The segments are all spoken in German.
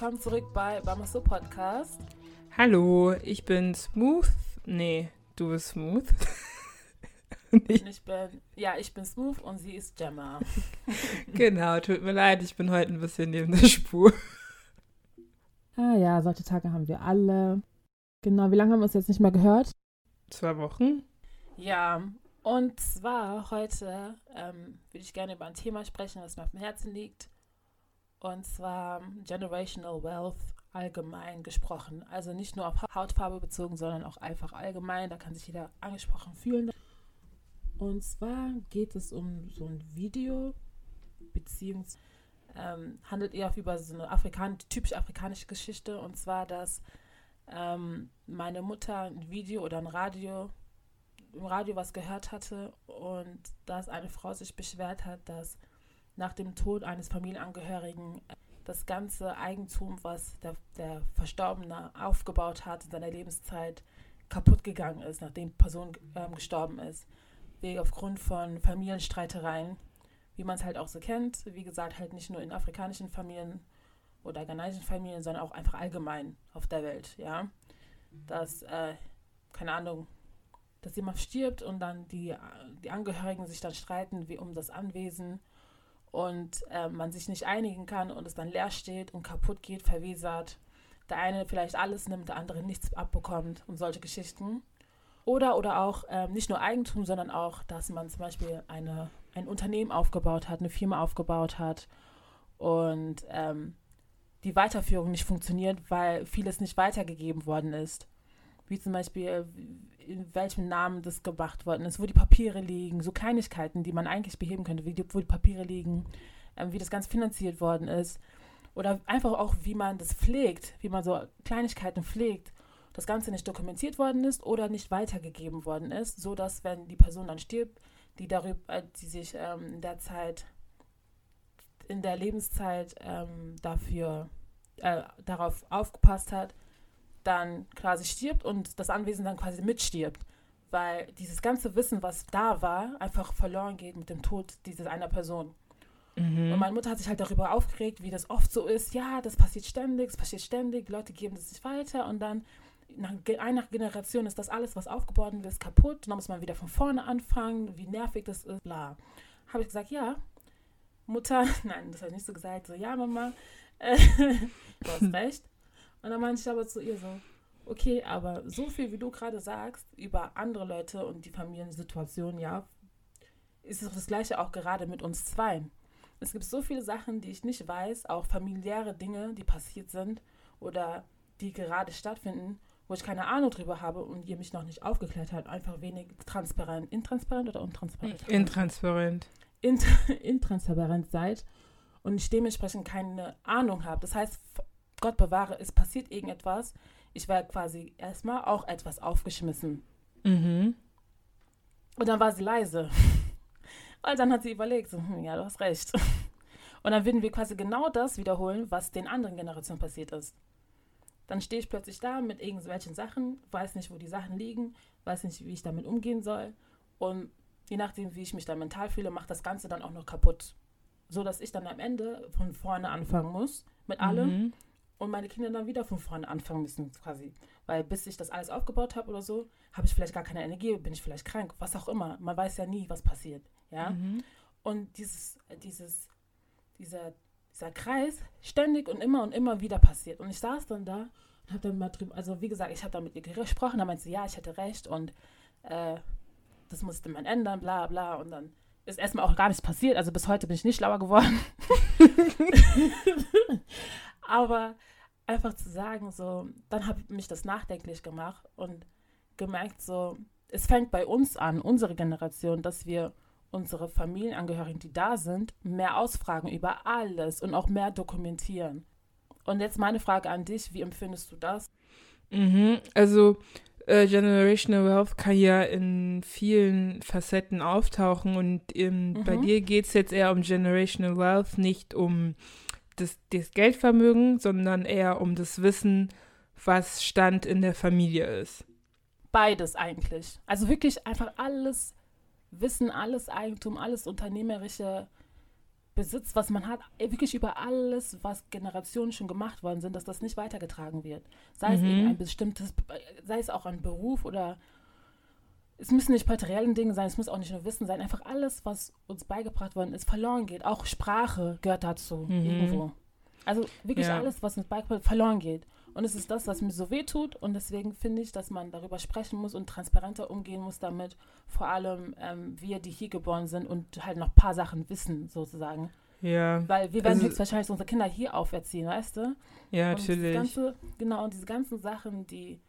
willkommen zurück bei Bamaso Podcast. Hallo, ich bin Smooth. Nee, du bist Smooth. ich, ich bin, ja, ich bin Smooth und sie ist Gemma. genau, tut mir leid, ich bin heute ein bisschen neben der Spur. Ah ja, solche Tage haben wir alle. Genau, wie lange haben wir uns jetzt nicht mehr gehört? Zwei Wochen. Ja, und zwar heute ähm, würde ich gerne über ein Thema sprechen, das mir auf dem Herzen liegt. Und zwar Generational Wealth allgemein gesprochen. Also nicht nur auf Hautfarbe bezogen, sondern auch einfach allgemein. Da kann sich jeder angesprochen fühlen. Und zwar geht es um so ein Video, beziehungsweise ähm, handelt eher über so eine Afrikan typisch afrikanische Geschichte. Und zwar, dass ähm, meine Mutter ein Video oder ein Radio, im Radio was gehört hatte und dass eine Frau sich beschwert hat, dass nach dem Tod eines Familienangehörigen das ganze Eigentum, was der, der Verstorbene aufgebaut hat in seiner Lebenszeit, kaputt gegangen ist, nachdem die Person ähm, gestorben ist. Wegen aufgrund von Familienstreitereien, wie man es halt auch so kennt. Wie gesagt, halt nicht nur in afrikanischen Familien oder ghanaischen Familien, sondern auch einfach allgemein auf der Welt, ja. Dass, äh, keine Ahnung, dass jemand stirbt und dann die, die Angehörigen sich dann streiten wie um das Anwesen und äh, man sich nicht einigen kann und es dann leer steht und kaputt geht, verwesert. Der eine vielleicht alles nimmt, der andere nichts abbekommt und solche Geschichten. Oder, oder auch äh, nicht nur Eigentum, sondern auch, dass man zum Beispiel eine, ein Unternehmen aufgebaut hat, eine Firma aufgebaut hat und ähm, die Weiterführung nicht funktioniert, weil vieles nicht weitergegeben worden ist. Wie zum Beispiel, in welchem Namen das gemacht worden ist, wo die Papiere liegen, so Kleinigkeiten, die man eigentlich beheben könnte, wie die, wo die Papiere liegen, ähm, wie das Ganze finanziert worden ist. Oder einfach auch, wie man das pflegt, wie man so Kleinigkeiten pflegt, das Ganze nicht dokumentiert worden ist oder nicht weitergegeben worden ist, so dass wenn die Person dann stirbt, die darüber, äh, die sich ähm, in der Zeit, in der Lebenszeit ähm, dafür, äh, darauf aufgepasst hat, dann quasi stirbt und das Anwesen dann quasi mitstirbt. Weil dieses ganze Wissen, was da war, einfach verloren geht mit dem Tod dieser einer Person. Mhm. Und meine Mutter hat sich halt darüber aufgeregt, wie das oft so ist. Ja, das passiert ständig, es passiert ständig, die Leute geben das nicht weiter und dann nach einer Generation ist das alles, was aufgebaut ist, kaputt. Dann muss man wieder von vorne anfangen, wie nervig das ist, bla. Habe ich gesagt, ja, Mutter, nein, das habe ich nicht so gesagt, so, ja, Mama, äh, du hast recht. Und dann meinte ich aber zu ihr so, okay, aber so viel, wie du gerade sagst, über andere Leute und die Familiensituation, ja, ist es das Gleiche auch gerade mit uns zweien. Es gibt so viele Sachen, die ich nicht weiß, auch familiäre Dinge, die passiert sind oder die gerade stattfinden, wo ich keine Ahnung drüber habe und ihr mich noch nicht aufgeklärt habt. Einfach wenig transparent. Intransparent oder untransparent? Intransparent. Int intransparent seid und ich dementsprechend keine Ahnung habe. Das heißt, Gott bewahre, es passiert irgendetwas. Ich war quasi erstmal auch etwas aufgeschmissen. Mhm. Und dann war sie leise. Und dann hat sie überlegt, so, hm, ja, du hast recht. Und dann würden wir quasi genau das wiederholen, was den anderen Generationen passiert ist. Dann stehe ich plötzlich da mit irgendwelchen Sachen, weiß nicht, wo die Sachen liegen, weiß nicht, wie ich damit umgehen soll. Und je nachdem, wie ich mich dann mental fühle, macht das Ganze dann auch noch kaputt. So dass ich dann am Ende von vorne anfangen muss mit allem. Mhm und meine Kinder dann wieder von vorne anfangen müssen, quasi. Weil bis ich das alles aufgebaut habe oder so, habe ich vielleicht gar keine Energie, bin ich vielleicht krank, was auch immer. Man weiß ja nie, was passiert. Ja. Mhm. Und dieses, dieses, dieser, dieser Kreis ständig und immer und immer wieder passiert. Und ich saß dann da und habe dann mal drüber, also wie gesagt, ich habe dann mit ihr gesprochen, dann meinte sie, ja, ich hätte recht und äh, das musste man ändern, bla bla. Und dann ist erstmal auch gar nichts passiert. Also bis heute bin ich nicht schlauer geworden. Aber einfach zu sagen, so, dann habe mich das nachdenklich gemacht und gemerkt, so, es fängt bei uns an, unsere Generation, dass wir unsere Familienangehörigen, die da sind, mehr ausfragen über alles und auch mehr dokumentieren. Und jetzt meine Frage an dich, wie empfindest du das? Mhm, also äh, Generational Wealth kann ja in vielen Facetten auftauchen und ähm, mhm. bei dir geht es jetzt eher um Generational Wealth, nicht um das, das Geldvermögen, sondern eher um das Wissen, was Stand in der Familie ist. Beides eigentlich. Also wirklich einfach alles Wissen, alles Eigentum, alles Unternehmerische Besitz, was man hat, äh, wirklich über alles, was Generationen schon gemacht worden sind, dass das nicht weitergetragen wird. Sei es mhm. ein bestimmtes, sei es auch ein Beruf oder es müssen nicht materielle Dinge sein, es muss auch nicht nur Wissen sein, einfach alles, was uns beigebracht worden ist, verloren geht. Auch Sprache gehört dazu mhm. irgendwo. Also wirklich ja. alles, was uns beigebracht wird, verloren geht. Und es ist das, was mir so weh tut. Und deswegen finde ich, dass man darüber sprechen muss und transparenter umgehen muss damit. Vor allem ähm, wir, die hier geboren sind und halt noch ein paar Sachen wissen, sozusagen. Ja. Weil wir werden also, höchstwahrscheinlich unsere Kinder hier auferziehen, weißt du? Ja, und natürlich. Ganze, genau, und diese ganzen Sachen, die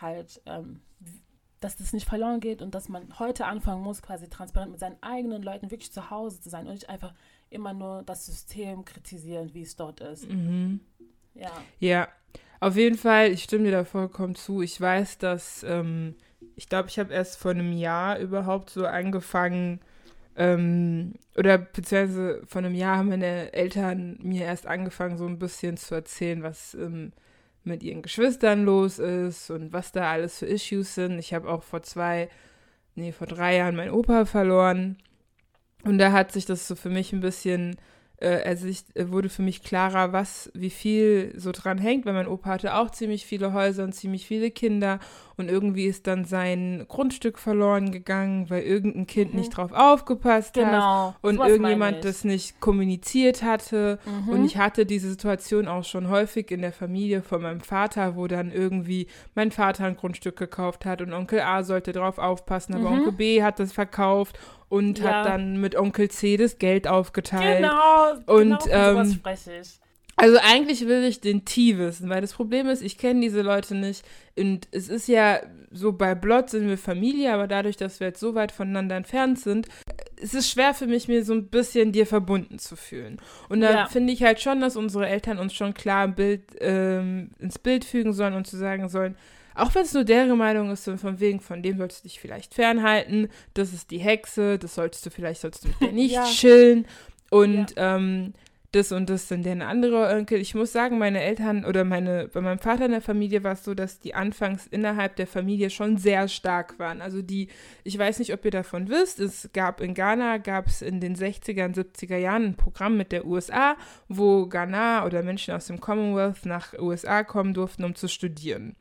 halt, ähm, dass das nicht verloren geht und dass man heute anfangen muss, quasi transparent mit seinen eigenen Leuten wirklich zu Hause zu sein und nicht einfach immer nur das System kritisieren, wie es dort ist. Mhm. Ja. Ja, auf jeden Fall, ich stimme dir da vollkommen zu. Ich weiß, dass, ähm, ich glaube, ich habe erst vor einem Jahr überhaupt so angefangen, ähm, oder beziehungsweise vor einem Jahr haben meine Eltern mir erst angefangen, so ein bisschen zu erzählen, was ähm, mit ihren Geschwistern los ist und was da alles für Issues sind. Ich habe auch vor zwei, nee, vor drei Jahren meinen Opa verloren. Und da hat sich das so für mich ein bisschen äh, also ich, äh, wurde für mich klarer, was, wie viel so dran hängt, weil mein Opa hatte auch ziemlich viele Häuser und ziemlich viele Kinder und irgendwie ist dann sein Grundstück verloren gegangen, weil irgendein Kind mhm. nicht drauf aufgepasst genau. hat und irgendjemand das nicht kommuniziert hatte. Mhm. Und ich hatte diese Situation auch schon häufig in der Familie von meinem Vater, wo dann irgendwie mein Vater ein Grundstück gekauft hat und Onkel A sollte drauf aufpassen, aber mhm. Onkel B hat das verkauft und ja. hat dann mit Onkel C das Geld aufgeteilt. Genau, und, genau ähm, spreche ich. Also eigentlich will ich den T wissen, weil das Problem ist, ich kenne diese Leute nicht. Und es ist ja so, bei Blot sind wir Familie, aber dadurch, dass wir jetzt so weit voneinander entfernt sind, es ist schwer für mich, mir so ein bisschen dir verbunden zu fühlen. Und da ja. finde ich halt schon, dass unsere Eltern uns schon klar Bild, ähm, ins Bild fügen sollen und zu sagen sollen, auch wenn es nur deren Meinung ist, von wegen, von dem solltest du dich vielleicht fernhalten, das ist die Hexe, das solltest du vielleicht, solltest du mit der nicht ja. chillen. Und ja. ähm, das und das sind deren andere Onkel. Ich muss sagen, meine Eltern oder meine, bei meinem Vater in der Familie war es so, dass die anfangs innerhalb der Familie schon sehr stark waren. Also die, ich weiß nicht, ob ihr davon wisst, es gab in Ghana, gab es in den 60er und 70er Jahren ein Programm mit der USA, wo Ghana oder Menschen aus dem Commonwealth nach USA kommen durften, um zu studieren.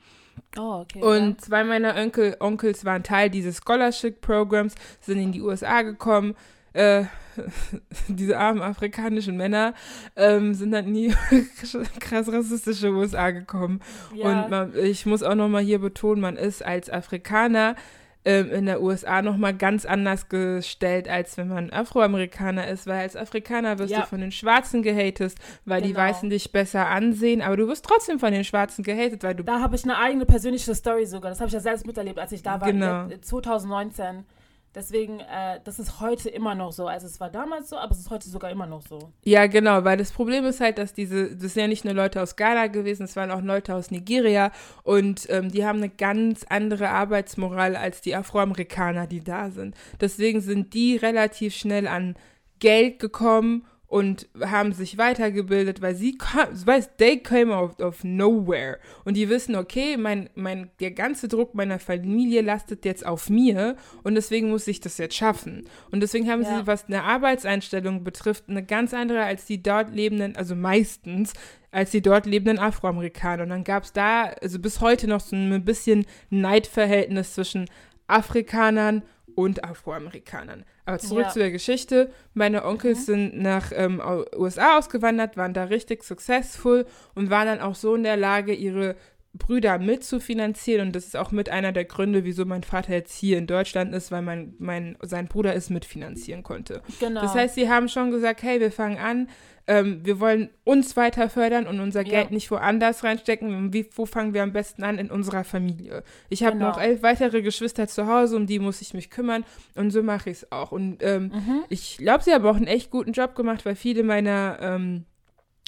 Oh, okay. Und zwei meiner Onkel, Onkels waren Teil dieses Scholarship-Programms, sind in die USA gekommen, äh, diese armen afrikanischen Männer ähm, sind dann nie krass rassistische USA gekommen. Ja. Und man, ich muss auch nochmal hier betonen, man ist als Afrikaner ähm, in der USA nochmal ganz anders gestellt, als wenn man Afroamerikaner ist, weil als Afrikaner wirst ja. du von den Schwarzen gehatet, weil genau. die Weißen dich besser ansehen, aber du wirst trotzdem von den Schwarzen gehatet, weil du. Da habe ich eine eigene persönliche Story sogar. Das habe ich ja selbst miterlebt, als ich da war. Genau. 2019 Deswegen, äh, das ist heute immer noch so. Also es war damals so, aber es ist heute sogar immer noch so. Ja, genau, weil das Problem ist halt, dass diese, das sind ja nicht nur Leute aus Ghana gewesen, es waren auch Leute aus Nigeria und ähm, die haben eine ganz andere Arbeitsmoral als die Afroamerikaner, die da sind. Deswegen sind die relativ schnell an Geld gekommen und haben sich weitergebildet, weil sie, weißt, they came out of nowhere und die wissen, okay, mein, mein, der ganze Druck meiner Familie lastet jetzt auf mir und deswegen muss ich das jetzt schaffen. Und deswegen haben ja. sie, was eine Arbeitseinstellung betrifft, eine ganz andere als die dort lebenden, also meistens, als die dort lebenden Afroamerikaner. Und dann gab es da, also bis heute noch so ein bisschen Neidverhältnis zwischen Afrikanern und Afroamerikanern. Aber zurück ja. zu der Geschichte. Meine Onkels mhm. sind nach ähm, USA ausgewandert, waren da richtig successful und waren dann auch so in der Lage, ihre Brüder mitzufinanzieren. Und das ist auch mit einer der Gründe, wieso mein Vater jetzt hier in Deutschland ist, weil mein, mein, sein Bruder es mitfinanzieren konnte. Genau. Das heißt, sie haben schon gesagt, hey, wir fangen an, ähm, wir wollen uns weiter fördern und unser ja. Geld nicht woanders reinstecken. Wie, wo fangen wir am besten an? In unserer Familie. Ich habe genau. noch elf weitere Geschwister zu Hause, um die muss ich mich kümmern und so mache ich es auch. Und ähm, mhm. ich glaube, sie haben auch einen echt guten Job gemacht, weil viele meiner ähm,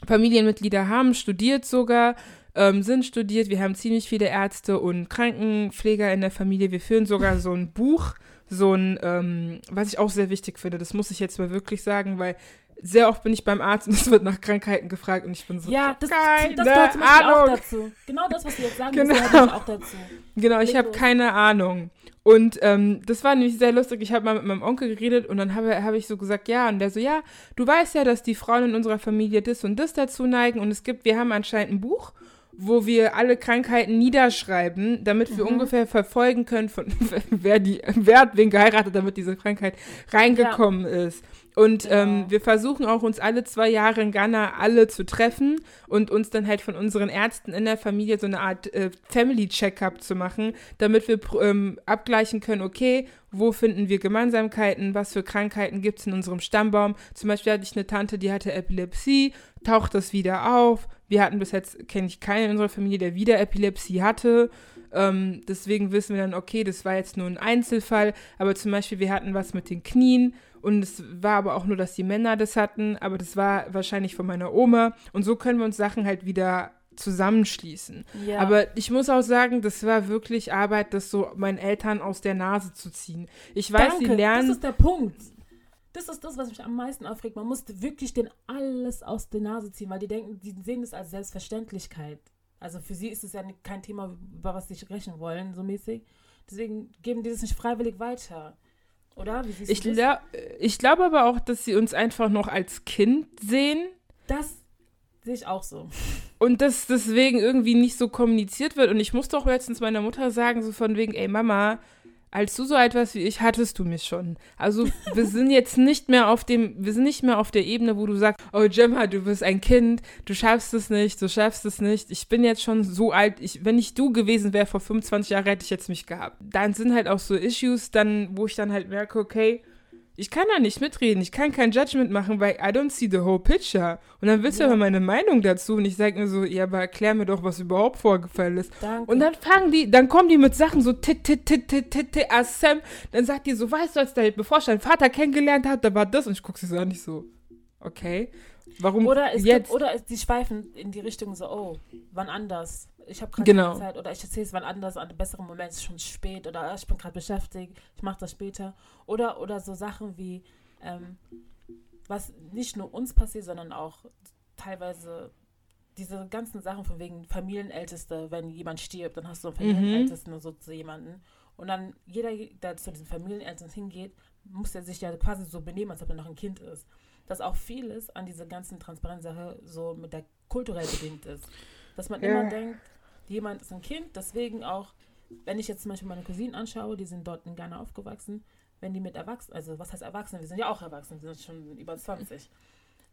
Familienmitglieder haben studiert sogar. Ähm, sind studiert, wir haben ziemlich viele Ärzte und Krankenpfleger in der Familie. Wir führen sogar so ein Buch, so ein, ähm, was ich auch sehr wichtig finde, das muss ich jetzt mal wirklich sagen, weil sehr oft bin ich beim Arzt und es wird nach Krankheiten gefragt und ich bin so, ja, das, keine das gehört zum auch dazu. Genau das, was du jetzt sagen genau. gehört auch dazu. Genau, ich habe keine Ahnung. Und ähm, das war nämlich sehr lustig. Ich habe mal mit meinem Onkel geredet und dann habe hab ich so gesagt, ja. Und der so, ja, du weißt ja, dass die Frauen in unserer Familie das und das dazu neigen. Und es gibt, wir haben anscheinend ein Buch, wo wir alle Krankheiten niederschreiben, damit wir mhm. ungefähr verfolgen können, von, wer, die, wer hat wen geheiratet, damit diese Krankheit reingekommen ja. ist. Und genau. ähm, wir versuchen auch uns alle zwei Jahre in Ghana alle zu treffen und uns dann halt von unseren Ärzten in der Familie so eine Art äh, Family-Checkup zu machen, damit wir ähm, abgleichen können, okay, wo finden wir Gemeinsamkeiten, was für Krankheiten gibt es in unserem Stammbaum. Zum Beispiel hatte ich eine Tante, die hatte Epilepsie, taucht das wieder auf. Wir hatten bis jetzt, kenne ich keinen in unserer Familie, der wieder Epilepsie hatte. Ähm, deswegen wissen wir dann, okay, das war jetzt nur ein Einzelfall, aber zum Beispiel, wir hatten was mit den Knien und es war aber auch nur, dass die Männer das hatten, aber das war wahrscheinlich von meiner Oma. Und so können wir uns Sachen halt wieder zusammenschließen. Ja. Aber ich muss auch sagen, das war wirklich Arbeit, das so meinen Eltern aus der Nase zu ziehen. Ich weiß, Danke, sie lernen. Das ist der Punkt. Das ist das, was mich am meisten aufregt. Man muss wirklich den alles aus der Nase ziehen, weil die denken, die sehen es als Selbstverständlichkeit. Also für sie ist es ja kein Thema, über was sie sprechen wollen, so mäßig. Deswegen geben die das nicht freiwillig weiter. Oder? Wie siehst ich, glaub, ich glaube aber auch, dass sie uns einfach noch als Kind sehen. Das sehe ich auch so. Und dass deswegen irgendwie nicht so kommuniziert wird. Und ich musste auch letztens meiner Mutter sagen, so von wegen, ey Mama, als du so alt warst wie ich, hattest du mich schon. Also wir sind jetzt nicht mehr auf dem, wir sind nicht mehr auf der Ebene, wo du sagst, oh Gemma, du bist ein Kind, du schaffst es nicht, du schaffst es nicht. Ich bin jetzt schon so alt, ich, wenn ich du gewesen wäre vor 25 Jahren, hätte ich jetzt mich gehabt. Dann sind halt auch so Issues, dann, wo ich dann halt merke, okay, ich kann da nicht mitreden, ich kann kein Judgment machen, weil I don't see the whole picture. Und dann willst ja. du aber meine Meinung dazu und ich sage mir so, ja, aber erklär mir doch, was überhaupt vorgefallen ist. Danke. Und dann fangen die, dann kommen die mit Sachen so tit, tit, tit, tit, tit, tit, Sam, dann sagt die so, weißt du, als der bevor ich deinen Vater kennengelernt habe, da war das und ich gucke sie so an, nicht so, okay. Warum oder es jetzt? Gibt, oder sie schweifen in die Richtung so, oh, wann anders? ich habe gerade genau. Zeit oder ich erzähle es wann anders an einem besseren Moment, es ist schon spät oder ich bin gerade beschäftigt, ich mache das später. Oder, oder so Sachen wie, ähm, was nicht nur uns passiert, sondern auch teilweise diese ganzen Sachen von wegen Familienälteste, wenn jemand stirbt, dann hast du einen mhm. Familienältesten mhm. so zu jemanden. Und dann jeder, der zu diesen Familienältesten hingeht, muss er sich ja quasi so benehmen, als ob er noch ein Kind ist. Dass auch vieles an dieser ganzen Transparenzsache so mit der kulturell bedingt ist. Dass man ja. immer denkt, jemand ist ein Kind, deswegen auch, wenn ich jetzt zum Beispiel meine Cousinen anschaue, die sind dort in Ghana aufgewachsen, wenn die mit Erwachsenen, also was heißt Erwachsene, wir sind ja auch Erwachsene, wir sind schon über 20.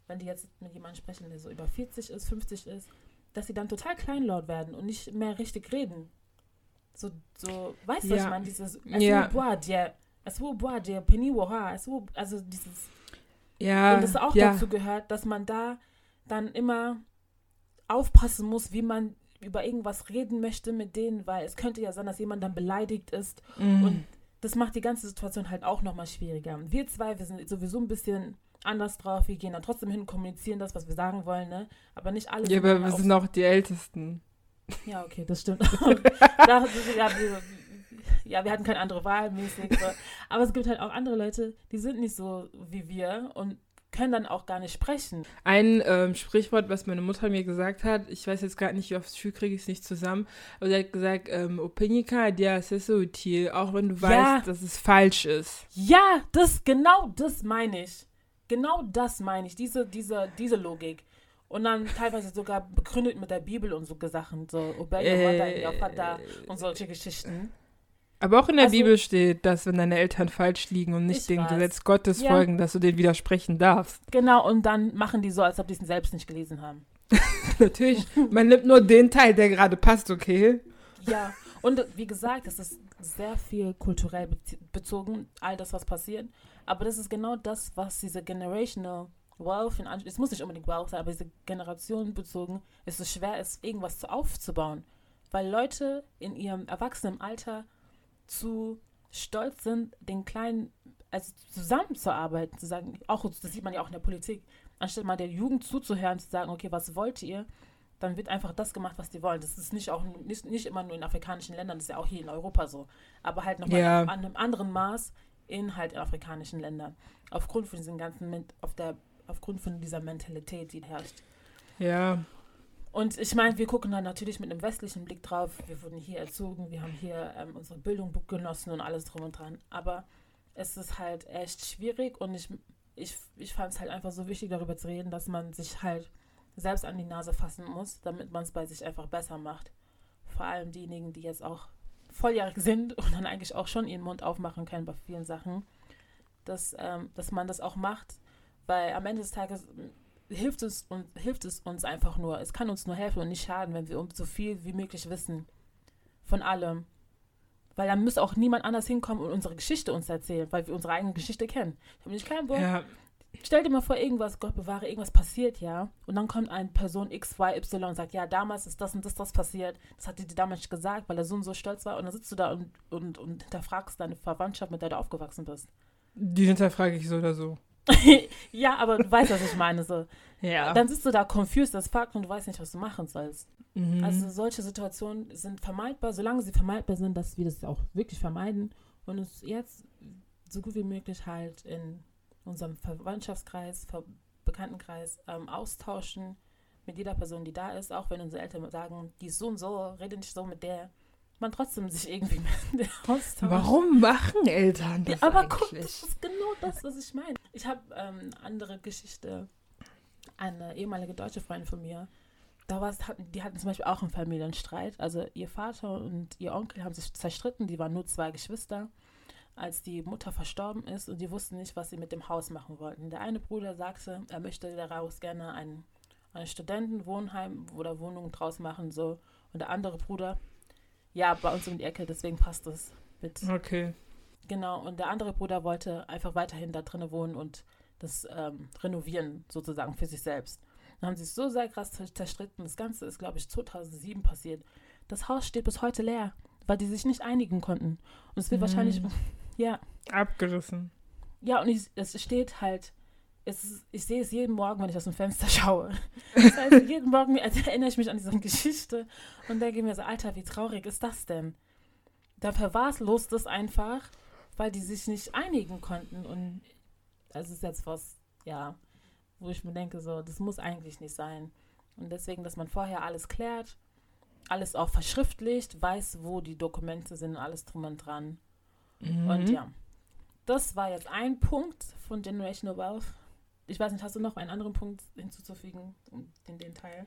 Wenn die jetzt mit jemandem sprechen, der so über 40 ist, 50 ist, dass sie dann total kleinlaut werden und nicht mehr richtig reden. So, so weißt du, ja. was ich meine? Dieses, ja. also dieses, ja, und das auch ja. dazu gehört, dass man da dann immer aufpassen muss, wie man über irgendwas reden möchte mit denen, weil es könnte ja sein, dass jemand dann beleidigt ist mm. und das macht die ganze Situation halt auch nochmal schwieriger. Wir zwei, wir sind sowieso ein bisschen anders drauf, wir gehen dann trotzdem hin, kommunizieren das, was wir sagen wollen, ne? Aber nicht alle. Ja, aber wir sind auch die Ältesten. Ja, okay, das stimmt. da, ja, wir, ja, wir hatten keine andere Wahl mäßig. So. Aber es gibt halt auch andere Leute, die sind nicht so wie wir und können dann auch gar nicht sprechen. Ein ähm, Sprichwort, was meine Mutter mir gesagt hat, ich weiß jetzt gar nicht, wie aufs Schul kriege ich es nicht zusammen, aber sie hat gesagt, ähm, Opinika dia util, auch wenn du ja. weißt, dass es falsch ist. Ja, das, genau das meine ich. Genau das meine ich, diese, diese, diese Logik. Und dann teilweise sogar begründet mit der Bibel und so Sachen, so Obeya, äh, und solche Geschichten. Aber auch in der also, Bibel steht, dass wenn deine Eltern falsch liegen und nicht dem. Gesetz Gottes ja. folgen, dass du denen widersprechen darfst. Genau, und dann machen die so, als ob die es selbst nicht gelesen haben. Natürlich, man nimmt nur den Teil, der gerade passt, okay? Ja, und wie gesagt, es ist sehr viel kulturell bezogen, all das, was passiert. Aber das ist genau das, was diese Generational Wealth, in es muss nicht unbedingt Wealth sein, aber diese Generation bezogen, ist es schwer ist, irgendwas aufzubauen. Weil Leute in ihrem erwachsenen Alter zu stolz sind, den Kleinen also zusammenzuarbeiten, zu sagen, auch das sieht man ja auch in der Politik, anstatt mal der Jugend zuzuhören, zu sagen, okay, was wollt ihr, dann wird einfach das gemacht, was die wollen. Das ist nicht auch nicht, nicht immer nur in afrikanischen Ländern, das ist ja auch hier in Europa so, aber halt nochmal ja. an einem anderen Maß in halt in afrikanischen Ländern. Aufgrund von diesen ganzen, auf der, aufgrund von dieser Mentalität, die herrscht. Ja. Und ich meine, wir gucken dann natürlich mit einem westlichen Blick drauf. Wir wurden hier erzogen, wir haben hier ähm, unsere Bildung genossen und alles drum und dran. Aber es ist halt echt schwierig und ich, ich, ich fand es halt einfach so wichtig, darüber zu reden, dass man sich halt selbst an die Nase fassen muss, damit man es bei sich einfach besser macht. Vor allem diejenigen, die jetzt auch volljährig sind und dann eigentlich auch schon ihren Mund aufmachen können bei vielen Sachen, dass, ähm, dass man das auch macht, weil am Ende des Tages hilft es, und, hilft es uns einfach nur. Es kann uns nur helfen und nicht schaden, wenn wir um so viel wie möglich wissen. Von allem. Weil dann muss auch niemand anders hinkommen und unsere Geschichte uns erzählen, weil wir unsere eigene Geschichte kennen. Ich habe nicht keinen Bock. Ja. Stell dir mal vor, irgendwas, Gott bewahre, irgendwas passiert, ja. Und dann kommt eine Person X, Y, Y und sagt, ja, damals ist das und das, das passiert. Das hat dir damals gesagt, weil er so und so stolz war. Und dann sitzt du da und, und, und hinterfragst deine Verwandtschaft, mit der du aufgewachsen bist. Die hinterfrage ich so oder so. ja, aber du weißt, was ich meine. So. Ja. Dann sitzt du da confused als Fakt und du weißt nicht, was du machen sollst. Mhm. Also solche Situationen sind vermeidbar, solange sie vermeidbar sind, dass wir das auch wirklich vermeiden und uns jetzt so gut wie möglich halt in unserem Verwandtschaftskreis, Ver Bekanntenkreis ähm, austauschen mit jeder Person, die da ist, auch wenn unsere Eltern sagen, die ist so und so, rede nicht so mit der man trotzdem sich irgendwie mit austauscht. Warum machen Eltern das ja, aber eigentlich? guck, das ist genau das, was ich meine. Ich habe ähm, andere Geschichte. Eine ehemalige deutsche Freundin von mir, da war die hatten zum Beispiel auch einen Familienstreit. Also ihr Vater und ihr Onkel haben sich zerstritten, die waren nur zwei Geschwister, als die Mutter verstorben ist und die wussten nicht, was sie mit dem Haus machen wollten. Der eine Bruder sagte, er möchte daraus gerne ein, ein Studentenwohnheim oder Wohnung draus machen, so. Und der andere Bruder ja, bei uns um die Ecke, deswegen passt das mit. Okay. Genau, und der andere Bruder wollte einfach weiterhin da drinnen wohnen und das ähm, renovieren, sozusagen für sich selbst. Dann haben sie es so sehr krass zerstritten. Das Ganze ist, glaube ich, 2007 passiert. Das Haus steht bis heute leer, weil die sich nicht einigen konnten. Und es wird mhm. wahrscheinlich, ja. Abgerissen. Ja, und es steht halt ist, ich sehe es jeden Morgen, wenn ich aus dem Fenster schaue. Das heißt, jeden Morgen erinnere ich mich an diese Geschichte und denke mir so, Alter, wie traurig ist das denn? Da verwahrlost es einfach, weil die sich nicht einigen konnten. Und das ist jetzt was, ja, wo ich mir denke, so, das muss eigentlich nicht sein. Und deswegen, dass man vorher alles klärt, alles auch verschriftlicht, weiß, wo die Dokumente sind, alles drum und dran. Mhm. Und ja, das war jetzt ein Punkt von Generational Wealth ich weiß nicht, hast du noch einen anderen Punkt hinzuzufügen in den Teil?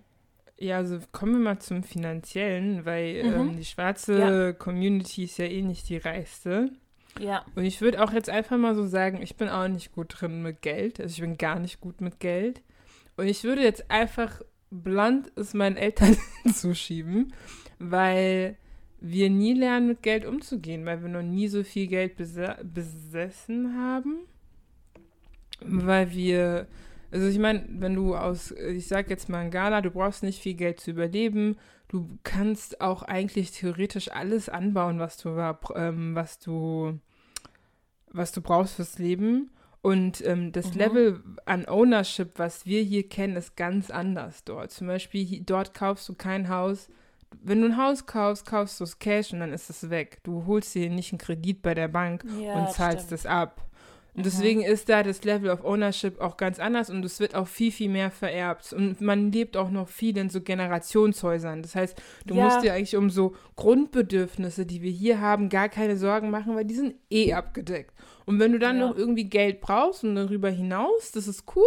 Ja, also kommen wir mal zum Finanziellen, weil mhm. ähm, die schwarze ja. Community ist ja eh nicht die reichste. Ja. Und ich würde auch jetzt einfach mal so sagen, ich bin auch nicht gut drin mit Geld. Also ich bin gar nicht gut mit Geld. Und ich würde jetzt einfach blunt es meinen Eltern zuschieben, weil wir nie lernen, mit Geld umzugehen, weil wir noch nie so viel Geld besessen haben weil wir, also ich meine, wenn du aus, ich sag jetzt mal in Ghana, du brauchst nicht viel Geld zu überleben, du kannst auch eigentlich theoretisch alles anbauen, was du, ähm, was du, was du brauchst fürs Leben. Und ähm, das mhm. Level an Ownership, was wir hier kennen, ist ganz anders dort. Zum Beispiel, hier, dort kaufst du kein Haus. Wenn du ein Haus kaufst, kaufst du es Cash und dann ist es weg. Du holst dir nicht einen Kredit bei der Bank ja, und zahlst es ab. Und deswegen ist da das Level of Ownership auch ganz anders und es wird auch viel, viel mehr vererbt. Und man lebt auch noch viel in so Generationshäusern. Das heißt, du ja. musst dir eigentlich um so Grundbedürfnisse, die wir hier haben, gar keine Sorgen machen, weil die sind eh abgedeckt. Und wenn du dann ja. noch irgendwie Geld brauchst und darüber hinaus, das ist cool,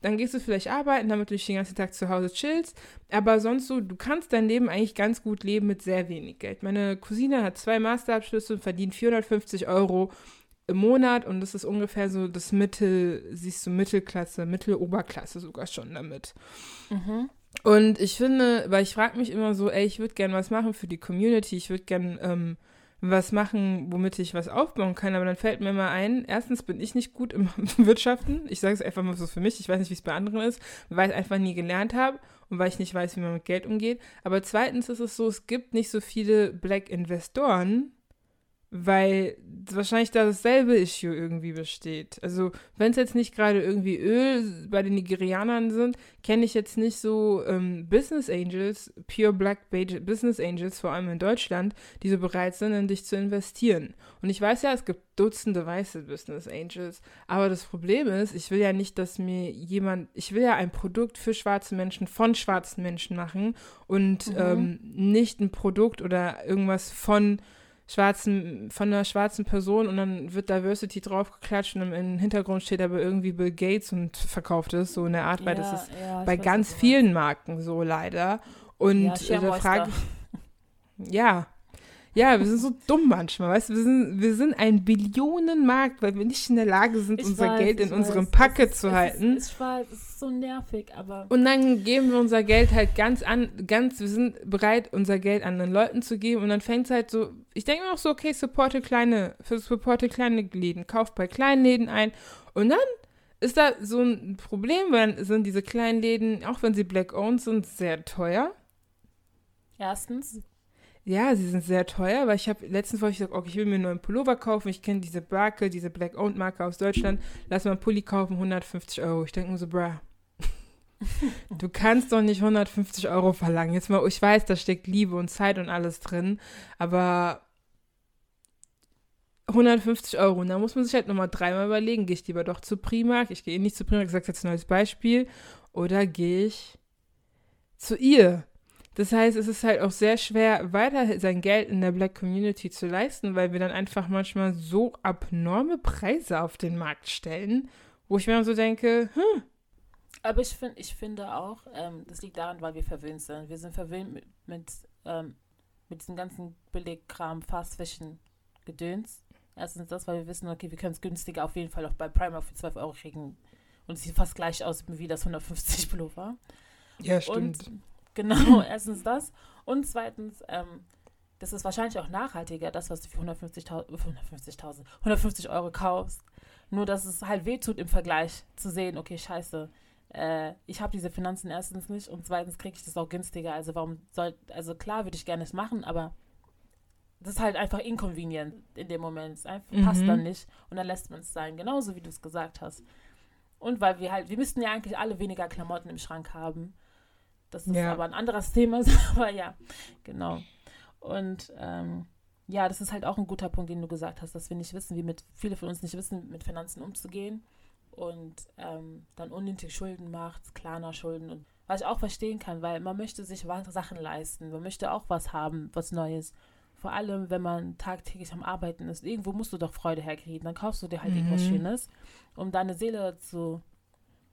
dann gehst du vielleicht arbeiten, damit du dich den ganzen Tag zu Hause chillst. Aber sonst so, du kannst dein Leben eigentlich ganz gut leben mit sehr wenig Geld. Meine Cousine hat zwei Masterabschlüsse und verdient 450 Euro im Monat und das ist ungefähr so das Mittel, siehst du, Mittelklasse, Mitteloberklasse sogar schon damit. Mhm. Und ich finde, weil ich frage mich immer so, ey, ich würde gerne was machen für die Community, ich würde gerne ähm, was machen, womit ich was aufbauen kann, aber dann fällt mir mal ein, erstens bin ich nicht gut im Wirtschaften, ich sage es einfach mal so für mich, ich weiß nicht, wie es bei anderen ist, weil ich einfach nie gelernt habe und weil ich nicht weiß, wie man mit Geld umgeht, aber zweitens ist es so, es gibt nicht so viele Black Investoren, weil wahrscheinlich da dasselbe Issue irgendwie besteht. Also wenn es jetzt nicht gerade irgendwie Öl bei den Nigerianern sind, kenne ich jetzt nicht so ähm, Business Angels, Pure Black Business Angels, vor allem in Deutschland, die so bereit sind, in dich zu investieren. Und ich weiß ja, es gibt Dutzende weiße Business Angels, aber das Problem ist, ich will ja nicht, dass mir jemand, ich will ja ein Produkt für schwarze Menschen von schwarzen Menschen machen und mhm. ähm, nicht ein Produkt oder irgendwas von schwarzen, von einer schwarzen Person und dann wird Diversity draufgeklatscht und im Hintergrund steht aber irgendwie Bill Gates und verkauft es, so in der Art, weil ja, das ist ja, bei ganz vielen Marken so leider. Und ja, da frage ich, ja, ja, wir sind so dumm manchmal, weißt du, wir sind, wir sind ein Billionenmarkt, weil wir nicht in der Lage sind, ich unser weiß, Geld in unserem Packet zu halten. Ich weiß, es ist so nervig, aber. Und dann geben wir unser Geld halt ganz an, ganz, wir sind bereit, unser Geld anderen Leuten zu geben und dann fängt es halt so, ich denke mir auch so, okay, supporte kleine, supporte kleine Läden, kauft bei kleinen Läden ein und dann ist da so ein Problem, weil sind diese kleinen Läden, auch wenn sie black-owned sind, sehr teuer. Erstens. Ja, sie sind sehr teuer, weil ich habe letztens wollte ich gesagt, okay, ich will mir einen neuen Pullover kaufen. Ich kenne diese Marke, diese Black-Owned Marke aus Deutschland. Lass mal einen Pulli kaufen, 150 Euro. Ich denke mir so, bruh. du kannst doch nicht 150 Euro verlangen. Jetzt mal, ich weiß, da steckt Liebe und Zeit und alles drin, aber 150 Euro. Und da muss man sich halt nochmal dreimal überlegen, gehe ich lieber doch zu Primark, ich gehe nicht zu Primark, ich sage jetzt ein neues Beispiel, oder gehe ich zu ihr? Das heißt, es ist halt auch sehr schwer, weiter sein Geld in der Black Community zu leisten, weil wir dann einfach manchmal so abnorme Preise auf den Markt stellen, wo ich mir so denke, hm. Aber ich, find, ich finde auch, ähm, das liegt daran, weil wir verwöhnt sind. Wir sind verwöhnt mit, mit, ähm, mit diesem ganzen Billigkram, Fast Fashion Gedöns. Erstens das, weil wir wissen, okay, wir können es günstiger auf jeden Fall auch bei Primark für 12 Euro kriegen. Und es sieht fast gleich aus wie das 150 Pullover. Ja, stimmt. Und Genau, erstens das. Und zweitens, ähm, das ist wahrscheinlich auch nachhaltiger, das, was du für 150.000, 150.000, 150 Euro kaufst. Nur, dass es halt wehtut im Vergleich zu sehen, okay, scheiße, äh, ich habe diese Finanzen erstens nicht und zweitens kriege ich das auch günstiger. Also warum soll, also klar würde ich gerne es machen, aber das ist halt einfach inconvenient in dem Moment. Es einfach mhm. passt dann nicht und dann lässt man es sein. Genauso wie du es gesagt hast. Und weil wir halt, wir müssten ja eigentlich alle weniger Klamotten im Schrank haben. Das ist ja. aber ein anderes Thema. aber ja, genau. Und ähm, ja, das ist halt auch ein guter Punkt, den du gesagt hast, dass wir nicht wissen, wie mit, viele von uns nicht wissen, mit Finanzen umzugehen und ähm, dann unnötig Schulden macht, kleiner Schulden und was ich auch verstehen kann, weil man möchte sich Sachen leisten, man möchte auch was haben, was Neues. Vor allem, wenn man tagtäglich am Arbeiten ist, irgendwo musst du doch Freude herkriegen, dann kaufst du dir halt mhm. irgendwas Schönes, um deine Seele zu,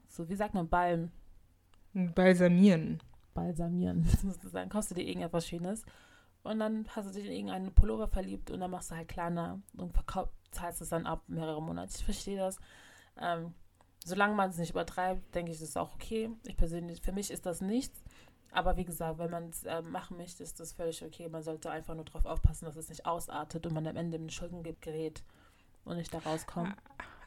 so wie sagt man, balm. Balsamieren balsamieren. Dann kaufst du dir irgendetwas Schönes und dann hast du dich in irgendeinen Pullover verliebt und dann machst du halt kleiner und zahlst es dann ab mehrere Monate. Ich verstehe das. Ähm, solange man es nicht übertreibt, denke ich, ist es auch okay. Ich persönlich, für mich ist das nichts. Aber wie gesagt, wenn man es äh, machen möchte, ist das völlig okay. Man sollte einfach nur darauf aufpassen, dass es nicht ausartet und man am Ende in Schulden gerät und nicht da rauskommt.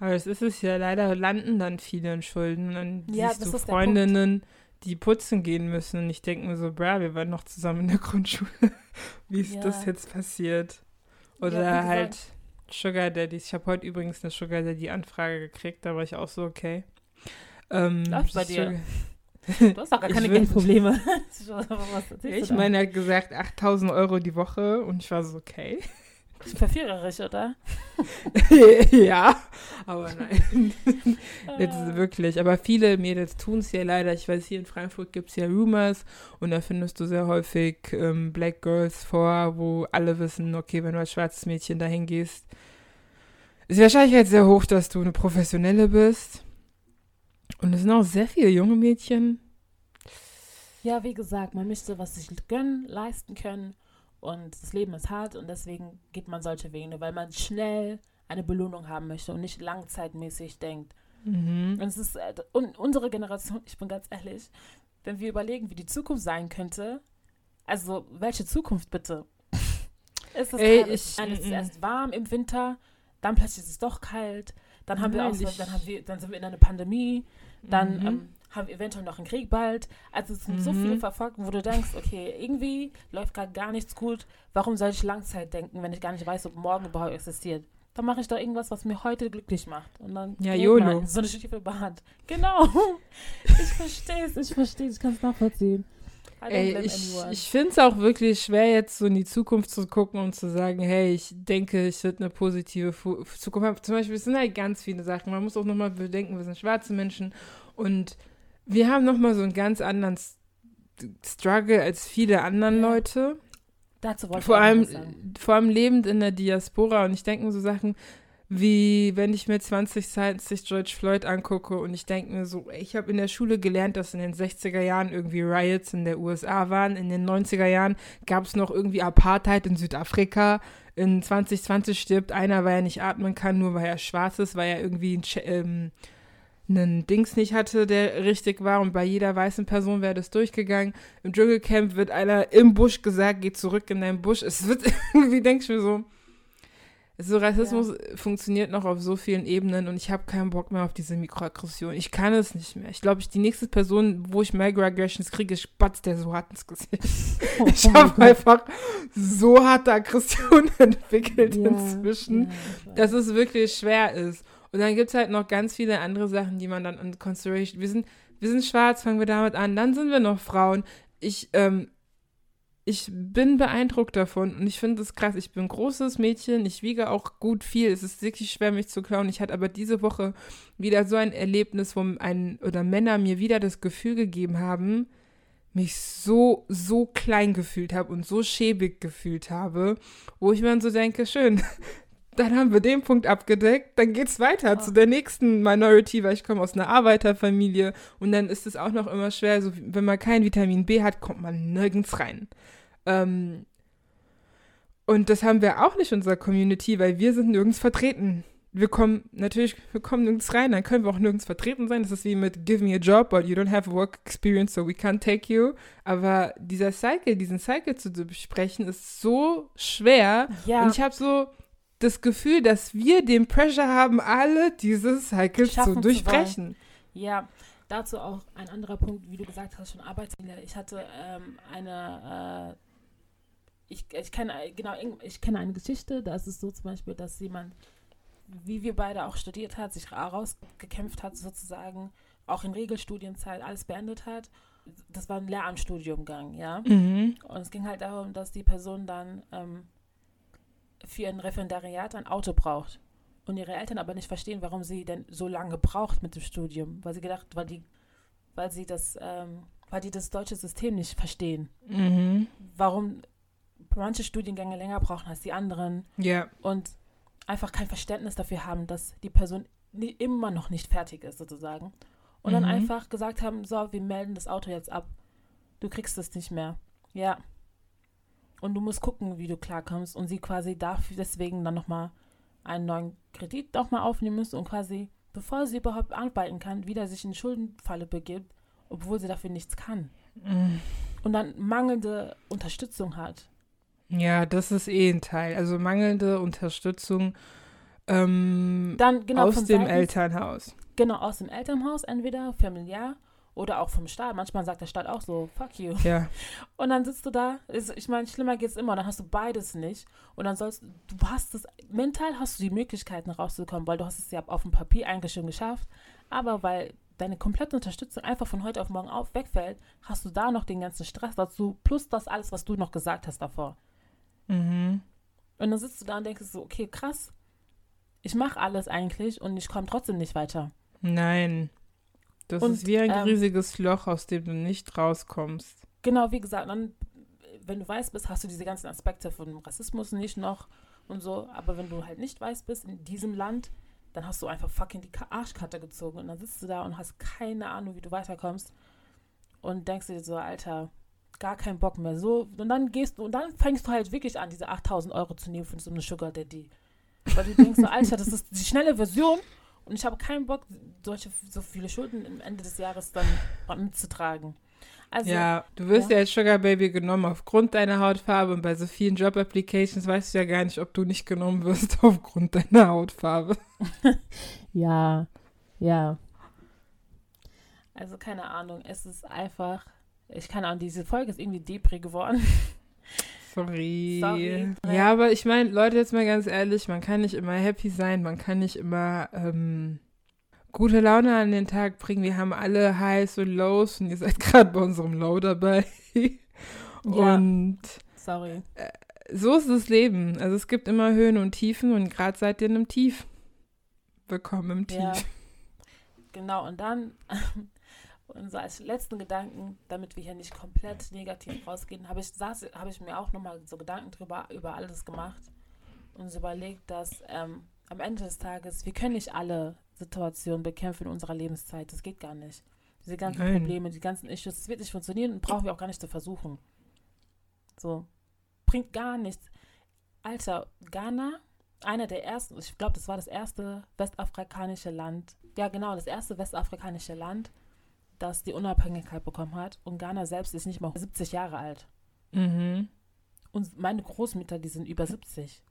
Aber das ist es ja, leider landen dann viele in Schulden. Und dann ja, siehst du Freundinnen, die putzen gehen müssen. Und ich denke mir so, bra, wir waren noch zusammen in der Grundschule. Wie ist ja. das jetzt passiert? Oder ja, halt Sugar Daddies. Ich habe heute übrigens eine Sugar Daddy-Anfrage gekriegt, da war ich auch so, okay. Ähm, Läuft bei dir. Du hast auch gar keine Geldprobleme. ich meine, er hat gesagt 8000 Euro die Woche und ich war so, okay. Verführerisch, oder? ja, aber nein. Jetzt ah. wirklich. Aber viele Mädels tun es ja leider. Ich weiß, hier in Frankfurt gibt es ja Rumors und da findest du sehr häufig ähm, Black Girls vor, wo alle wissen, okay, wenn du als schwarzes Mädchen dahin gehst, ist die Wahrscheinlichkeit sehr hoch, dass du eine Professionelle bist. Und es sind auch sehr viele junge Mädchen. Ja, wie gesagt, man möchte was sich gönnen, leisten können. Und das Leben ist hart und deswegen geht man solche Wege, weil man schnell eine Belohnung haben möchte und nicht langzeitmäßig denkt. Mhm. Und es ist äh, und unsere Generation, ich bin ganz ehrlich, wenn wir überlegen, wie die Zukunft sein könnte, also welche Zukunft bitte? ist es Ey, ich, es ist erst warm im Winter, dann plötzlich ist es doch kalt, dann haben nein, wir auch, dann haben wir, dann sind wir in einer Pandemie, dann mhm. ähm, haben wir eventuell noch einen Krieg bald. Also es sind so Mhm. viele Verfolgten, wo du denkst, okay, irgendwie läuft gerade gar nichts gut. Warum soll ich Langzeit denken, wenn ich gar nicht weiß, ob morgen überhaupt existiert? Dann mache ich doch irgendwas, was mir heute glücklich macht. Und dann Ja, YOLO. man So eine schiefe Bahn. Genau. Ich verstehe es. Ich verstehe, ich kann es nachvollziehen. Ey, ich, ich finde es auch wirklich schwer, jetzt so in die Zukunft zu gucken und zu sagen, hey, ich denke, ich wird eine positive Fu Zukunft haben. Zum Beispiel, es sind halt ganz viele Sachen. Man muss auch nochmal bedenken, wir sind schwarze Menschen und wir haben nochmal so einen ganz anderen Struggle als viele anderen Ja. Leute. Dazu wollte Vor ich allem, was sagen. vor allem lebend in der Diaspora und ich denke mir so Sachen wie, wenn ich mir 2020 George Floyd angucke und ich denke mir so, ich habe in der Schule gelernt, dass in den 60er Jahren irgendwie Riots in der USA waren, in den 90er Jahren gab es noch irgendwie Apartheid in Südafrika, in 2020 stirbt einer, weil er nicht atmen kann, nur weil er schwarz ist, weil er irgendwie ein ähm, einen Dings nicht hatte, der richtig war und bei jeder weißen Person wäre das durchgegangen. Im Dschungelcamp wird einer im Busch gesagt, geh zurück in deinen Busch. Es wird irgendwie, denke ich mir so, so Rassismus funktioniert noch auf so vielen Ebenen und ich habe keinen Bock mehr auf diese Mikroaggression. Ich kann es nicht mehr. Ich glaube, ich die nächste Person, wo ich Microaggressions kriege, spatzt der so hart ins Gesicht. Oh, Ich mein habe Gott. einfach so harte Aggression entwickelt Ja, inzwischen ja, dass es wirklich schwer ist. Und dann gibt es halt noch ganz viele andere Sachen, die man dann in Consideration. Wir sind, wir sind schwarz, fangen wir damit an. Dann sind wir noch Frauen. Ich, ähm, ich bin beeindruckt davon und ich finde es krass. Ich bin ein großes Mädchen, ich wiege auch gut viel. Es ist wirklich schwer, mich zu klauen. Ich hatte aber diese Woche wieder so ein Erlebnis, wo ein oder Männer mir wieder das Gefühl gegeben haben, mich so, so klein gefühlt habe und so schäbig gefühlt habe, wo ich mir dann so denke, schön, dann haben wir den Punkt abgedeckt, dann geht's weiter Oh. zu der nächsten Minority, weil ich komme aus einer Arbeiterfamilie und dann ist es auch noch immer schwer, so, wenn man kein Vitamin B hat, kommt man nirgends rein. Ähm, und das haben wir auch nicht in unserer Community, weil wir sind nirgends vertreten. Wir kommen, natürlich, wir kommen nirgends rein, dann können wir auch nirgends vertreten sein. Das ist wie mit Give me a job, but you don't have work experience, so we can't take you. Aber dieser Cycle, diesen Cycle zu besprechen, ist so schwer. Ja, Und ich habe so das Gefühl, dass wir den Pressure haben, alle diese Cycles Schaffen zu zu durchbrechen. Ja, dazu auch ein anderer Punkt, wie du gesagt hast, schon Arbeitsstelle. Ich hatte ähm, eine, äh, ich, ich kenne genau, ich kenne eine Geschichte, da ist es so zum Beispiel, dass jemand, wie wir beide auch studiert hat, sich rausgekämpft hat sozusagen, auch in Regelstudienzeit alles beendet hat. Das war ein Lehramtsstudiumgang, ja. Mhm. Und es ging halt darum, dass die Person dann ähm, für ein Referendariat ein Auto braucht. Und ihre Eltern aber nicht verstehen, warum sie denn so lange braucht mit dem Studium. Weil sie gedacht, weil die, weil sie das, ähm, weil die das deutsche System nicht verstehen. Mhm. Warum manche Studiengänge länger brauchen als die anderen Ja. und einfach kein Verständnis dafür haben, dass die Person immer noch nicht fertig ist, sozusagen. Und dann Mhm. einfach gesagt haben, so, wir melden das Auto jetzt ab. Du kriegst es nicht mehr. Ja. Und du musst gucken, wie du klarkommst. Und sie quasi dafür deswegen dann nochmal einen neuen Kredit nochmal aufnehmen müssen und quasi, bevor sie überhaupt arbeiten kann, wieder sich in Schuldenfalle begibt, obwohl sie dafür nichts kann. Mhm. Und dann mangelnde Unterstützung hat. Ja, das ist eh ein Teil. Also mangelnde Unterstützung ähm, Dann genau aus dem seitens- Elternhaus. Genau, aus dem Elternhaus entweder, familiär oder auch vom Staat. Manchmal sagt der Staat auch so, fuck you. Ja. Und dann sitzt du da, ist, ich meine, schlimmer geht's immer, dann hast du beides nicht. Und dann sollst du hast es, mental hast du die Möglichkeiten rauszukommen, weil du hast es ja auf dem Papier eigentlich schon geschafft. Aber weil deine komplette Unterstützung einfach von heute auf morgen auf wegfällt, hast du da noch den ganzen Stress dazu, plus das alles, was du noch gesagt hast davor. Mhm. Und dann sitzt du da und denkst so, okay, krass, ich mache alles eigentlich und ich komme trotzdem nicht weiter. Nein. Das Und, ist wie ein ähm, riesiges Loch, aus dem du nicht rauskommst. Genau, wie gesagt, dann, wenn du weiß bist, hast du diese ganzen Aspekte von Rassismus nicht noch und so. Aber wenn du halt nicht weiß bist in diesem Land, dann hast du einfach fucking die Ka- Arschkarte gezogen und dann sitzt du da und hast keine Ahnung, wie du weiterkommst und denkst dir so, Alter, gar keinen Bock mehr. So, und dann gehst du und dann fängst du halt wirklich an, diese 8000 Euro zu nehmen für so eine Sugar Daddy. Weil du denkst so, Alter, das ist die schnelle Version und ich habe keinen Bock, solche, so viele Schulden am Ende des Jahres dann mitzutragen. Also, ja, du wirst ja. ja als Sugar Baby genommen aufgrund deiner Hautfarbe und bei so vielen Job-Applications weißt du ja gar nicht, ob du nicht genommen wirst aufgrund deiner Hautfarbe. Ja, ja. Also keine Ahnung, es ist einfach, ich keine Ahnung, diese Folge ist irgendwie Depri geworden. Sorry. Sorry. Ja, aber ich meine, Leute, jetzt mal ganz ehrlich, man kann nicht immer happy sein, man kann nicht immer ähm, gute Laune an den Tag bringen. Wir haben alle Highs und Lows und ihr seid gerade bei unserem Low dabei. und ja. sorry. Äh, so ist das Leben. Also es gibt immer Höhen und Tiefen und gerade seid ihr in einem Tief. Willkommen im Tief. Ja. Genau, und dann Und so als letzten Gedanken, damit wir hier nicht komplett negativ rausgehen, habe ich, hab ich mir auch nochmal so Gedanken drüber, über alles gemacht und so überlegt, dass ähm, am Ende des Tages, wir können nicht alle Situationen bekämpfen in unserer Lebenszeit. Das geht gar nicht. Diese ganzen Nein. Probleme, die ganzen Issues, das wird nicht funktionieren und brauchen wir auch gar nicht zu versuchen. So. Bringt gar nichts. Alter, Ghana, einer der ersten, ich glaube, das war das erste westafrikanische Land. Ja, genau, das erste westafrikanische Land, das die Unabhängigkeit bekommen hat. Und Ghana selbst ist nicht mal 70 Jahre alt. Mhm. Und meine Großmütter, die sind über 70.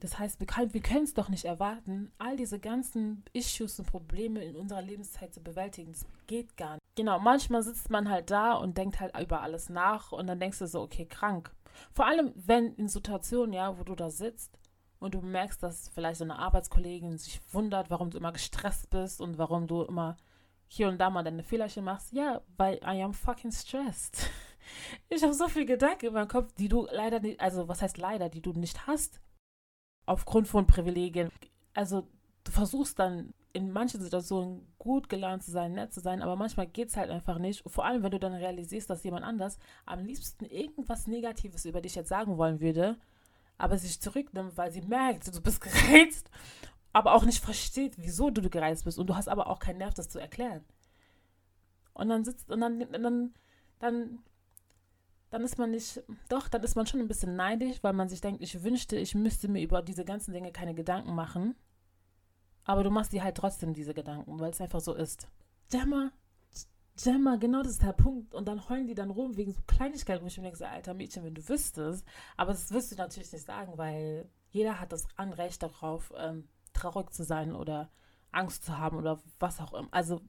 Das heißt, wir, wir können es doch nicht erwarten, all diese ganzen Issues und Probleme in unserer Lebenszeit zu bewältigen. Das geht gar nicht. Genau, manchmal sitzt man halt da und denkt halt über alles nach und dann denkst du so, okay, krank. Vor allem, wenn in Situationen, ja, wo du da sitzt und du merkst, dass vielleicht so eine Arbeitskollegin sich wundert, warum du immer gestresst bist und warum du immer hier und da mal deine Fehlerchen machst, ja, weil I am fucking stressed. Ich habe so viel Gedanken in meinem Kopf, die du leider nicht, also was heißt leider, die du nicht hast, aufgrund von Privilegien. Also du versuchst dann in manchen Situationen gut gelernt zu sein, nett zu sein, aber manchmal geht es halt einfach nicht. Vor allem, wenn du dann realisierst, dass jemand anders am liebsten irgendwas Negatives über dich jetzt sagen wollen würde, aber sich zurücknimmt, weil sie merkt, du bist gereizt aber auch nicht versteht, wieso du gereist bist und du hast aber auch keinen Nerv, das zu erklären. Und dann sitzt und dann dann dann dann ist man nicht, doch, dann ist man schon ein bisschen neidisch, weil man sich denkt, ich wünschte, ich müsste mir über diese ganzen Dinge keine Gedanken machen. Aber du machst dir halt trotzdem diese Gedanken, weil es einfach so ist. Jammer, Jammer, genau das ist der Punkt. Und dann heulen die dann rum wegen so Kleinigkeiten, wo ich mir denke, alter Mädchen, wenn du wüsstest. Aber das wirst du natürlich nicht sagen, weil jeder hat das Anrecht darauf, ähm, traurig zu sein oder Angst zu haben oder was auch immer. Also,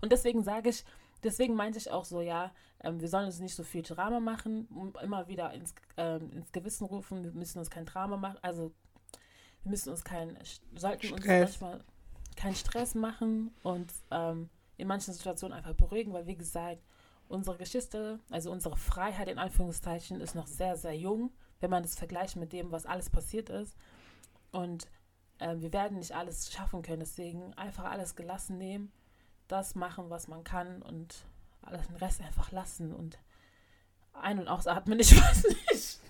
und deswegen sage ich, deswegen meinte ich auch so, ja, ähm, wir sollen uns nicht so viel Drama machen, immer wieder ins, ähm, ins Gewissen rufen, wir müssen uns kein Drama machen, also wir müssen uns kein, sollten Stress. uns manchmal keinen Stress machen und ähm, in manchen Situationen einfach beruhigen, weil wie gesagt, unsere Geschichte, also unsere Freiheit in Anführungszeichen, ist noch sehr, sehr jung, wenn man das vergleicht mit dem, was alles passiert ist. Und äh, wir werden nicht alles schaffen können. Deswegen einfach alles gelassen nehmen, das machen, was man kann und alles den Rest einfach lassen und ein- und ausatmen. Ich weiß nicht.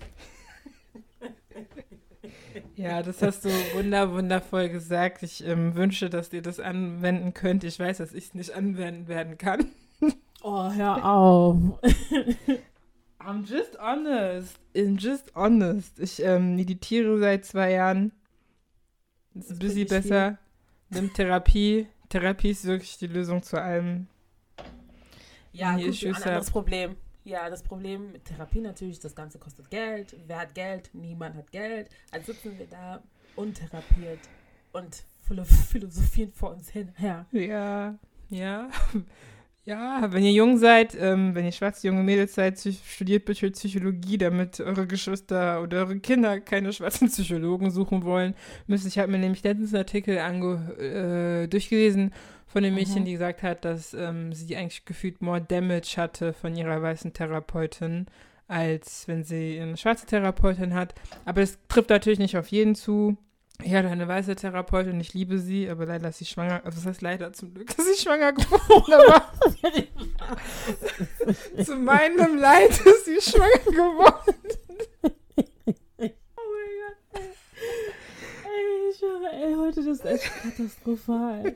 Ja, das hast du wunder, wundervoll gesagt. Ich ähm, wünsche, dass ihr das anwenden könnt. Ich weiß, dass ich es nicht anwenden werden kann. Oh, hör auf. I'm just honest. I'm just honest. Ich ähm, meditiere seit zwei Jahren. Das ist ein bisschen besser. Nimm Therapie. Therapie ist wirklich die Lösung zu allem. Ja, gut, ein anderes Problem. Ja, das Problem mit Therapie natürlich, das Ganze kostet Geld. Wer hat Geld? Niemand hat Geld. Also sitzen wir da untherapiert und philosophieren vor uns hin. Ja, ja. ja. Ja, wenn ihr jung seid, ähm, wenn ihr schwarze junge Mädels seid, studiert bitte Psychologie, damit eure Geschwister oder eure Kinder keine schwarzen Psychologen suchen wollen. Müsste ich habe mir nämlich letztens einen Artikel ange, äh, durchgelesen von dem Mädchen, mhm. die gesagt hat, dass ähm, sie eigentlich gefühlt more Damage hatte von ihrer weißen Therapeutin, als wenn sie eine schwarze Therapeutin hat. Aber das trifft natürlich nicht auf jeden zu. Ich hatte eine weiße Therapeutin, ich liebe sie, aber leider ist sie schwanger. Also das heißt leider zum Glück ist sie schwanger geworden. Aber zu meinem Leid ist sie schwanger geworden. oh mein Gott. Ey, ich höre, ey, heute das ist echt katastrophal.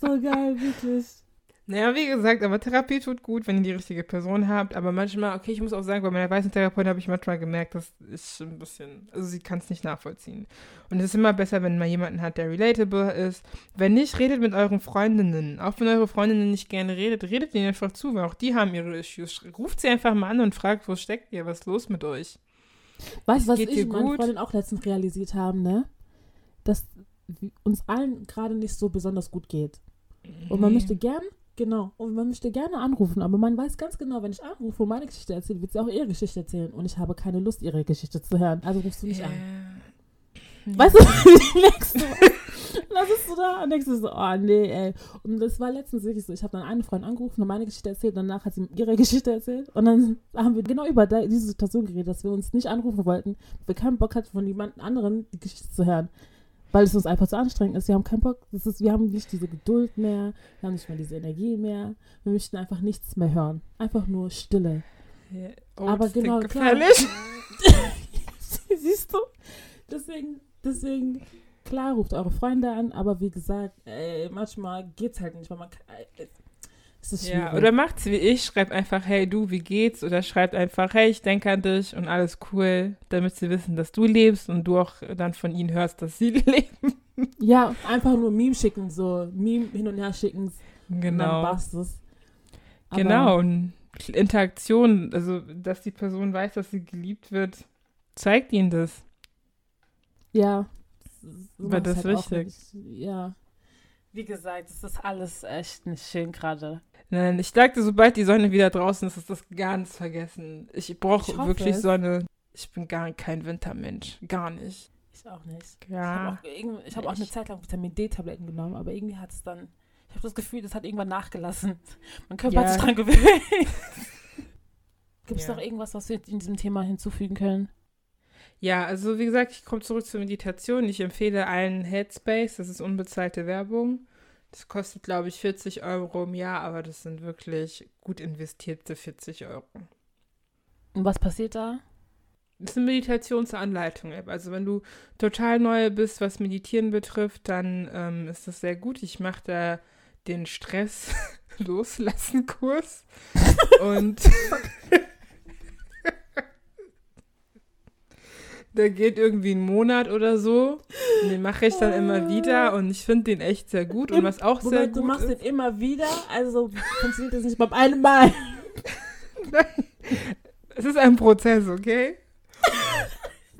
so geil, wirklich. Naja, wie gesagt, aber Therapie tut gut, wenn ihr die richtige Person habt. Aber manchmal, okay, ich muss auch sagen, bei meiner weißen Therapeutin habe ich manchmal gemerkt, das ist ein bisschen, also sie kann es nicht nachvollziehen. Und es ist immer besser, wenn man jemanden hat, der relatable ist. Wenn nicht, redet mit euren Freundinnen. Auch wenn eure Freundinnen nicht gerne redet, redet ihnen einfach zu, weil auch die haben ihre Issues. Ruft sie einfach mal an und fragt, wo steckt ihr, was ist los mit euch? Weißt du, was ich und meine Freundin auch letztens realisiert haben, ne? Dass uns allen gerade nicht so besonders gut geht. Und man möchte gern Genau. Und man möchte gerne anrufen, aber man weiß ganz genau, wenn ich anrufe und meine Geschichte erzähle, wird sie auch ihre Geschichte erzählen. Und ich habe keine Lust, ihre Geschichte zu hören. Also rufst du nicht Ja. an. Weißt du, denkst du? Dann sitzt du da und denkst du so, oh nee, ey. Und das war letztens wirklich so, ich habe dann eine Freundin angerufen und meine Geschichte erzählt, danach hat sie ihre Geschichte erzählt und dann haben wir genau über diese Situation geredet, dass wir uns nicht anrufen wollten, weil wir keinen Bock hatten, von jemand anderen die Geschichte zu hören. Weil es uns einfach zu anstrengend ist. Wir haben keinen Bock. Das ist, wir haben nicht diese Geduld mehr, wir haben nicht mehr diese Energie mehr. Wir möchten einfach nichts mehr hören. Einfach nur Stille. Ja. Aber Oats genau, sind klar. gefährlich. Siehst du? Deswegen, deswegen, klar, ruft eure Freunde an, aber wie gesagt, ey, manchmal geht's halt nicht, weil man äh, ist schwierig. Ja, oder macht's wie ich, schreibt einfach, hey du, wie geht's? Oder schreibt einfach, hey, ich denke an dich und alles cool, damit sie wissen, dass du lebst und du auch dann von ihnen hörst, dass sie leben. ja, einfach nur Meme schicken, so Meme hin und her schicken, und dann Genau. es. Aber Genau, und Interaktion, also dass die Person weiß, dass sie geliebt wird, zeigt ihnen das. Ja. so Weil das halt wichtig. nicht. Ja. Wie gesagt, es ist alles echt nicht schön gerade. Nein, ich sagte, sobald die Sonne wieder draußen ist, ist das ganz vergessen. Ich brauche Ich wirklich es. Sonne. Ich bin gar kein Wintermensch. Gar nicht. Ich auch nicht. Ich Ja. habe auch, ich hab auch eine Ich- Zeit lang Vitamin D-Tabletten genommen, aber irgendwie hat es dann, ich habe das Gefühl, das hat irgendwann nachgelassen. Mein Körper Ja. hat sich dran gewöhnt. Gibt es Ja. noch irgendwas, was wir in diesem Thema hinzufügen können? Ja, also wie gesagt, ich komme zurück zur Meditation. Ich empfehle allen Headspace. Das ist unbezahlte Werbung. Das kostet, glaube ich, 40 Euro im Jahr, aber das sind wirklich gut investierte 40 Euro. Und was passiert da? Das ist eine Meditationsanleitung-App. Also wenn du total neu bist, was Meditieren betrifft, dann ähm, ist das sehr gut. Ich mache da den Stress loslassen Kurs und der geht irgendwie einen Monat oder so. Und den mache ich dann immer wieder und ich finde den echt sehr gut. Und was auch sehr Moment, gut du machst ist, den immer wieder, also funktioniert das nicht beim einen Mal. Es ist ein Prozess, okay?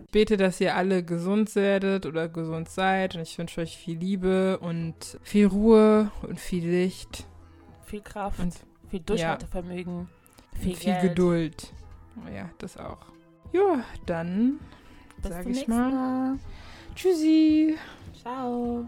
Ich bete, dass ihr alle gesund werdet oder gesund seid und ich wünsche euch viel Liebe und viel Ruhe und viel Licht Viel Kraft, und viel Durchhaltevermögen, viel, viel, Geld. Geduld. Ja, das auch. Ja, dann Bis sage zum ich nächsten mal Mal. Tschüssi. Ciao.